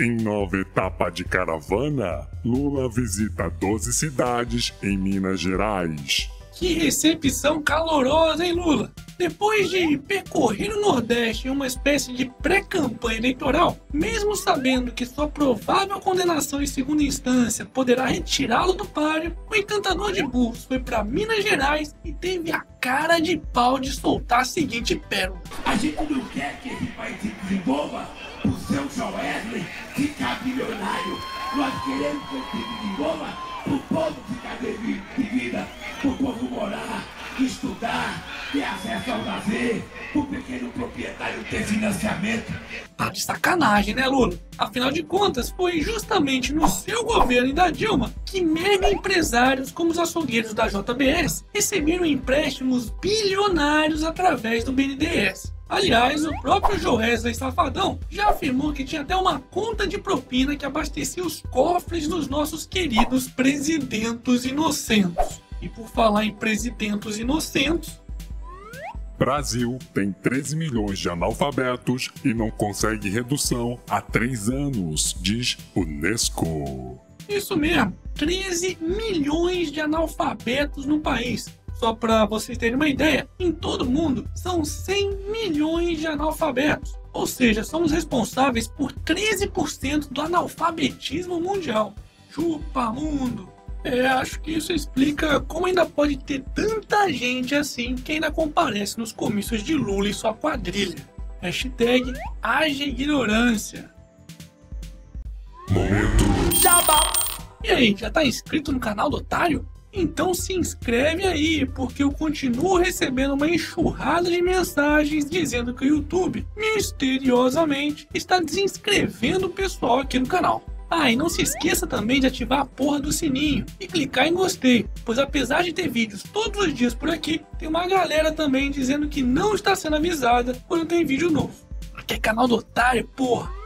Em nova etapa de caravana, Lula visita 12 cidades em Minas Gerais. Que recepção calorosa, hein, Lula? Depois de percorrer o Nordeste em uma espécie de pré-campanha eleitoral, mesmo sabendo que sua provável condenação em segunda instância poderá retirá-lo do páreo, o encantador de burros foi para Minas Gerais e teve a cara de pau de soltar a seguinte pérola. A gente não quer que esse país se desenvolva o seu Joesley ficar bilionário. Nós queremos que ele se desenvolva o povo ficar de vida, o povo morar, estudar, ter acesso ao lazer, o pequeno proprietário ter financiamento. Tá de sacanagem, né, Lula? Afinal de contas, foi justamente no seu governo e da Dilma que mega empresários como os açougueiros da JBS receberam empréstimos bilionários através do BNDES. Aliás, o próprio Joesley Safadão já afirmou que tinha até uma conta de propina que abastecia os cofres dos nossos queridos presidentos inocentes. E por falar em presidentos inocentes, Brasil tem 13 milhões de analfabetos e não consegue redução há três anos, diz Unesco. Isso mesmo, 13 milhões de analfabetos no país. Só para vocês terem uma ideia, em todo o mundo são 100 milhões de analfabetos. Ou seja, somos responsáveis por 13% do analfabetismo mundial. Chupa mundo! É, acho que isso explica como ainda pode ter tanta gente assim que ainda comparece nos comícios de Lula e sua quadrilha. Hashtag haja ignorância. Momento. E aí, já tá inscrito no canal do Otário? Então se inscreve aí, porque eu continuo recebendo uma enxurrada de mensagens dizendo que o YouTube, misteriosamente, está desinscrevendo o pessoal aqui no canal. Ah, e não se esqueça também de ativar a porra do sininho e clicar em gostei, pois apesar de ter vídeos todos os dias por aqui, tem uma galera também dizendo que não está sendo avisada quando tem vídeo novo. Aqui é canal do otário, porra!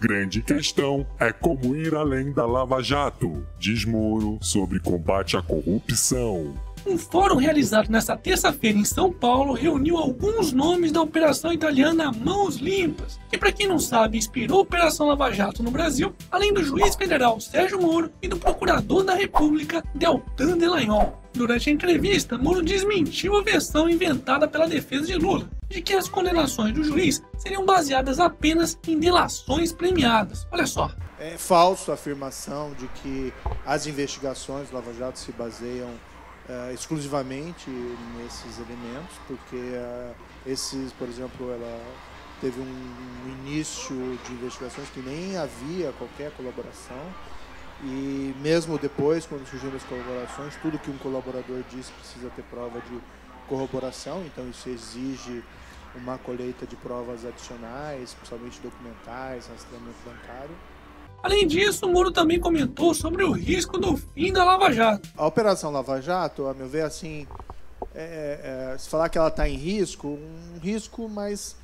Grande questão é como ir além da Lava Jato, diz Moro sobre combate à corrupção. Um fórum realizado nesta terça-feira em São Paulo reuniu alguns nomes da operação italiana Mãos Limpas, que, para quem não sabe, inspirou a Operação Lava Jato no Brasil, além do juiz federal Sérgio Moro e do procurador da República Deltan Delagnol. Durante a entrevista, Moro desmentiu a versão inventada pela defesa de Lula, de que as condenações do juiz seriam baseadas apenas em delações premiadas. Olha só. É falso a afirmação de que as investigações do Lava Jato se baseiam uh, exclusivamente nesses elementos, porque uh, esses, por exemplo, ela teve um, início de investigações que nem havia qualquer colaboração e mesmo depois, quando surgiram as colaborações, tudo que um colaborador diz precisa ter prova de corroboração, então isso exige uma colheita de provas adicionais, principalmente documentais, rastreamento bancário. Além disso, o Moro também comentou sobre o risco do fim da Lava Jato. A Operação Lava Jato, a meu ver, assim, é, é, se falar que ela está em risco, um risco, mas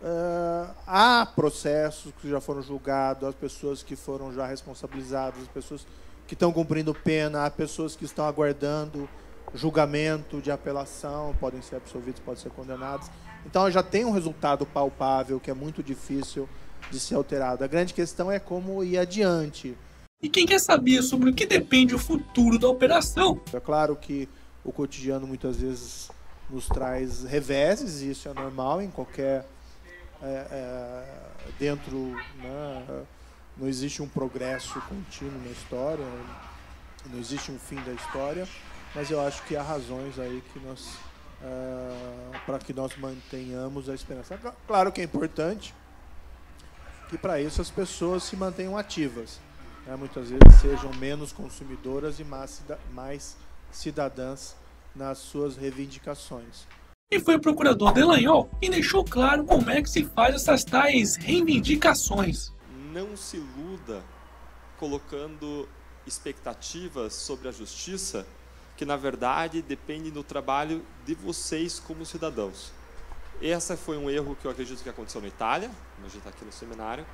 uh, há processos que já foram julgados, há pessoas que foram já responsabilizadas, as pessoas que estão cumprindo pena, há pessoas que estão aguardando julgamento de apelação, podem ser absolvidos, podem ser condenados. Então já tem um resultado palpável que é muito difícil de ser alterado. A grande questão é como ir adiante. E quem quer saber sobre o que depende o futuro da operação? É claro que o cotidiano muitas vezes nos traz reveses, e isso é normal em qualquer. É, é, dentro. Né, não existe um progresso contínuo na história, não existe um fim da história, mas eu acho que há razões aí que nós. Uh, para que nós mantenhamos a esperança. Claro que é importante que para isso as pessoas se mantenham ativas. Né? Muitas vezes sejam menos consumidoras e mais, mais cidadãs nas suas reivindicações. E foi o procurador Delanhol quem deixou claro como é que se faz essas tais reivindicações. Não se iluda colocando expectativas sobre a justiça que na verdade dependem do trabalho de vocês como cidadãos. Esse foi um erro que eu acredito que aconteceu na Itália, a gente está aqui no seminário,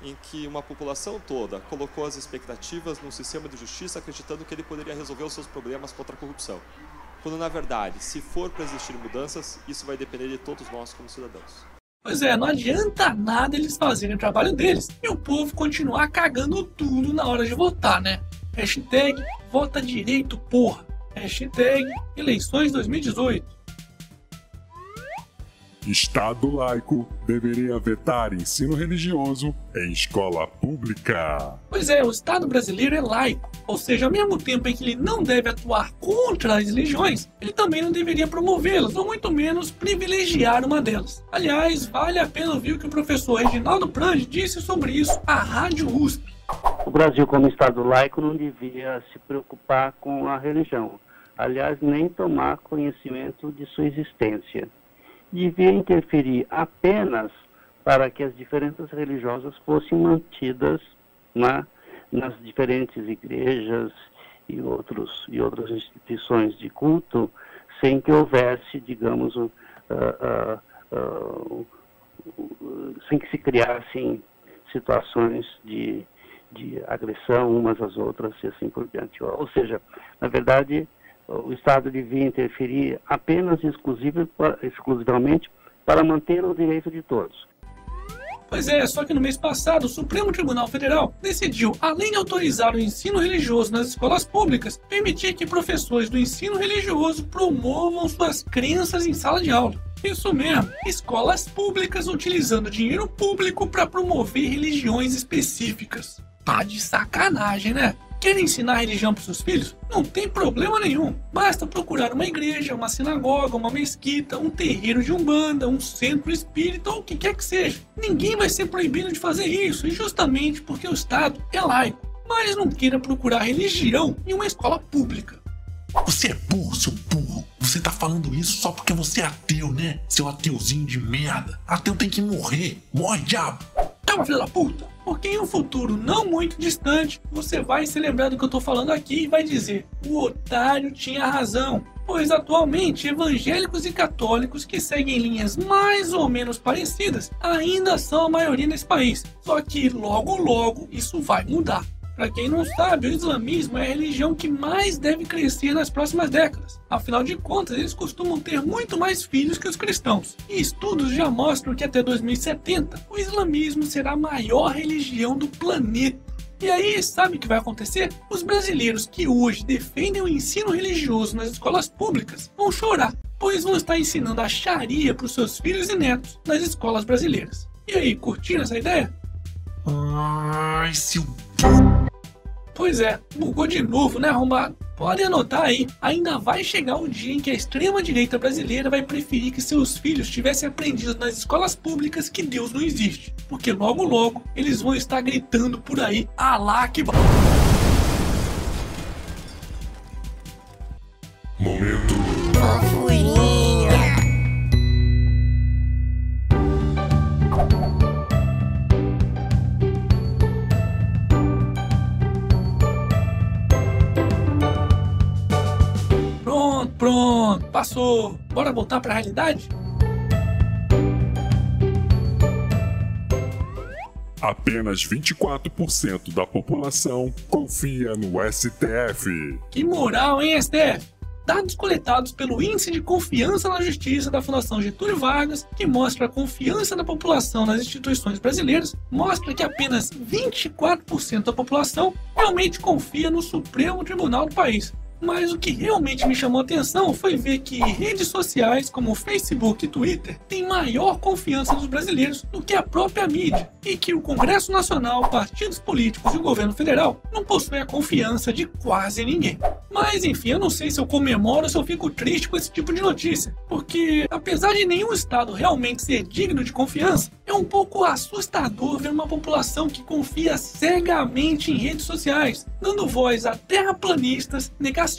em que uma população toda colocou as expectativas num sistema de justiça acreditando que ele poderia resolver os seus problemas contra a corrupção. Quando, na verdade, se for para existir mudanças, isso vai depender de todos nós como cidadãos. Pois é, não adianta nada eles fazerem o trabalho deles e o povo continuar cagando tudo na hora de votar, né? Hashtag vota direito, porra. Hashtag eleições 2018. Estado laico deveria vetar ensino religioso em escola pública. Pois é, o Estado brasileiro é laico, ou seja, ao mesmo tempo em que ele não deve atuar contra as religiões, ele também não deveria promovê-las, ou muito menos privilegiar uma delas. Aliás, vale a pena ouvir o que o professor Reginaldo Prange disse sobre isso à Rádio USP. O Brasil, como Estado laico, não devia se preocupar com a religião. Aliás, nem tomar conhecimento de sua existência devia interferir apenas para que as diferenças religiosas fossem mantidas na, nas diferentes igrejas e, outros, e outras instituições de culto, sem que houvesse, digamos, uh, uh, uh, sem que se criassem situações de, de agressão umas às outras e assim por diante. Ou seja, na verdade, o Estado devia interferir apenas exclusivamente para manter o direito de todos. Pois é, só que no mês passado, o Supremo Tribunal Federal decidiu, além de autorizar o ensino religioso nas escolas públicas, permitir que professores do ensino religioso promovam suas crenças em sala de aula. Isso mesmo, escolas públicas utilizando dinheiro público para promover religiões específicas. Tá de sacanagem, né? Quer ensinar religião para seus filhos? Não tem problema nenhum. Basta procurar uma igreja, uma sinagoga, uma mesquita, um terreiro de umbanda, um centro espírita ou o que quer que seja. Ninguém vai ser proibido de fazer isso, e justamente porque o Estado é laico. Mas não queira procurar religião em uma escola pública. Você é burro, seu burro. Você tá falando isso só porque você é ateu, né? Seu ateuzinho de merda. Ateu tem que morrer. Morre, diabo. Calma, filho da puta. Porque em um futuro não muito distante, você vai se lembrar do que eu tô falando aqui e vai dizer: o otário tinha razão. Pois atualmente evangélicos e católicos que seguem linhas mais ou menos parecidas ainda são a maioria nesse país. Só que logo logo isso vai mudar. Para quem não sabe, o islamismo é a religião que mais deve crescer nas próximas décadas. Afinal de contas, eles costumam ter muito mais filhos que os cristãos. E estudos já mostram que até 2070 o islamismo será a maior religião do planeta. E aí, sabe o que vai acontecer? Os brasileiros que hoje defendem o ensino religioso nas escolas públicas vão chorar, pois vão estar ensinando a Sharia para os seus filhos e netos nas escolas brasileiras. E aí, curtiram essa ideia? Ai, seu Pois é, bugou de novo, né, arrombado? Pode anotar aí, ainda vai chegar o dia em que a extrema-direita brasileira vai preferir que seus filhos tivessem aprendido nas escolas públicas que Deus não existe. Porque logo logo eles vão estar gritando por aí, Alá que Momento. Passou. Bora voltar para a realidade? Apenas 24% da população confia no STF. Que moral, hein, STF? Dados coletados pelo Índice de Confiança na Justiça da Fundação Getúlio Vargas, que mostra a confiança da população nas instituições brasileiras, mostra que apenas 24% da população realmente confia no Supremo Tribunal do país. Mas o que realmente me chamou a atenção foi ver que redes sociais como Facebook e Twitter têm maior confiança dos brasileiros do que a própria mídia, e que o Congresso Nacional, partidos políticos e o governo federal não possuem a confiança de quase ninguém. Mas enfim, eu não sei se eu comemoro ou se eu fico triste com esse tipo de notícia, porque apesar de nenhum estado realmente ser digno de confiança, é um pouco assustador ver uma população que confia cegamente em redes sociais, dando voz a terraplanistas, negacionistas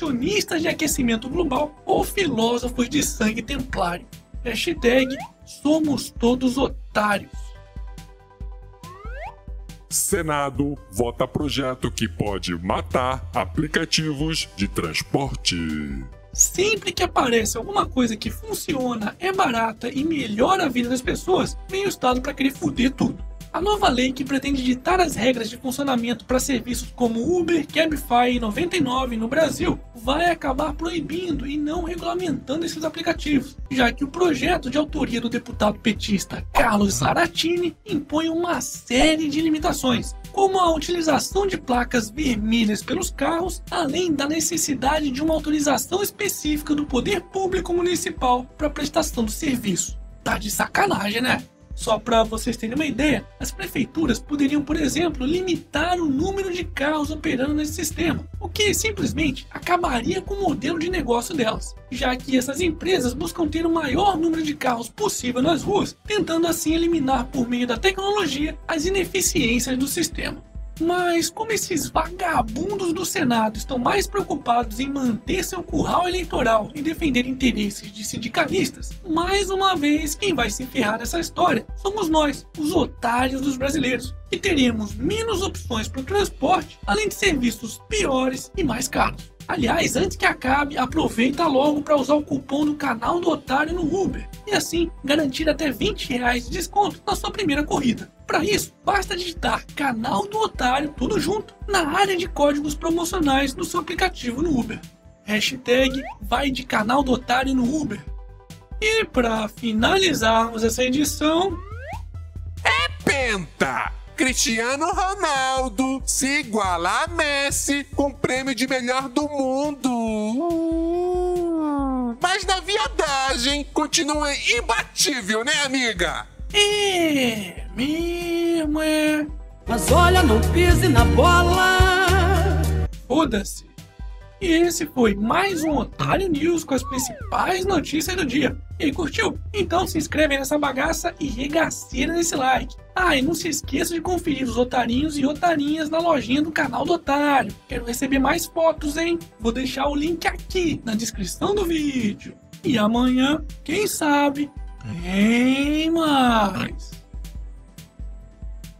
de aquecimento global ou filósofos de sangue templário. Hashtag somos todos otários. Senado vota projeto que pode matar aplicativos de transporte. Sempre que aparece alguma coisa que funciona, é barata e melhora a vida das pessoas, vem o Estado para querer foder tudo. A nova lei que pretende ditar as regras de funcionamento para serviços como Uber, Cabify e 99 no Brasil vai acabar proibindo e não regulamentando esses aplicativos, já que o projeto de autoria do deputado petista Carlos Zaratini impõe uma série de limitações, como a utilização de placas vermelhas pelos carros, além da necessidade de uma autorização específica do poder público municipal para prestação do serviço. Tá de sacanagem, né? Só para vocês terem uma ideia, as prefeituras poderiam, por exemplo, limitar o número de carros operando nesse sistema, o que simplesmente acabaria com o modelo de negócio delas, já que essas empresas buscam ter o maior número de carros possível nas ruas, tentando assim eliminar por meio da tecnologia as ineficiências do sistema. Mas como esses vagabundos do Senado estão mais preocupados em manter seu curral eleitoral e defender interesses de sindicalistas, mais uma vez quem vai se ferrar nessa história somos nós, os otários dos brasileiros, que teremos menos opções para o transporte, além de serviços piores e mais caros. Aliás, antes que acabe, aproveita logo para usar o cupom do canal do Otário no Uber e assim garantir até 20 reais de desconto na sua primeira corrida. Para isso, basta digitar canal do Otário tudo junto na área de códigos promocionais do seu aplicativo no Uber. Hashtag vai de canal do Otário no Uber. E para finalizarmos essa edição, É penta! Cristiano Ronaldo se iguala a Messi com o prêmio de melhor do mundo. Uh, Mas na viadagem continua imbatível, né, amiga? é mesmo é. Mas olha, não pise na bola. Foda-se. E esse foi mais um Otário News com as principais notícias do dia. E aí, curtiu? Então se inscreve nessa bagaça e regaceira nesse like. Ah, e não se esqueça de conferir os otarinhos e otarinhas na lojinha do canal do Otário. Quero receber mais fotos, hein? Vou deixar o link aqui na descrição do vídeo. E amanhã, quem sabe, tem mais.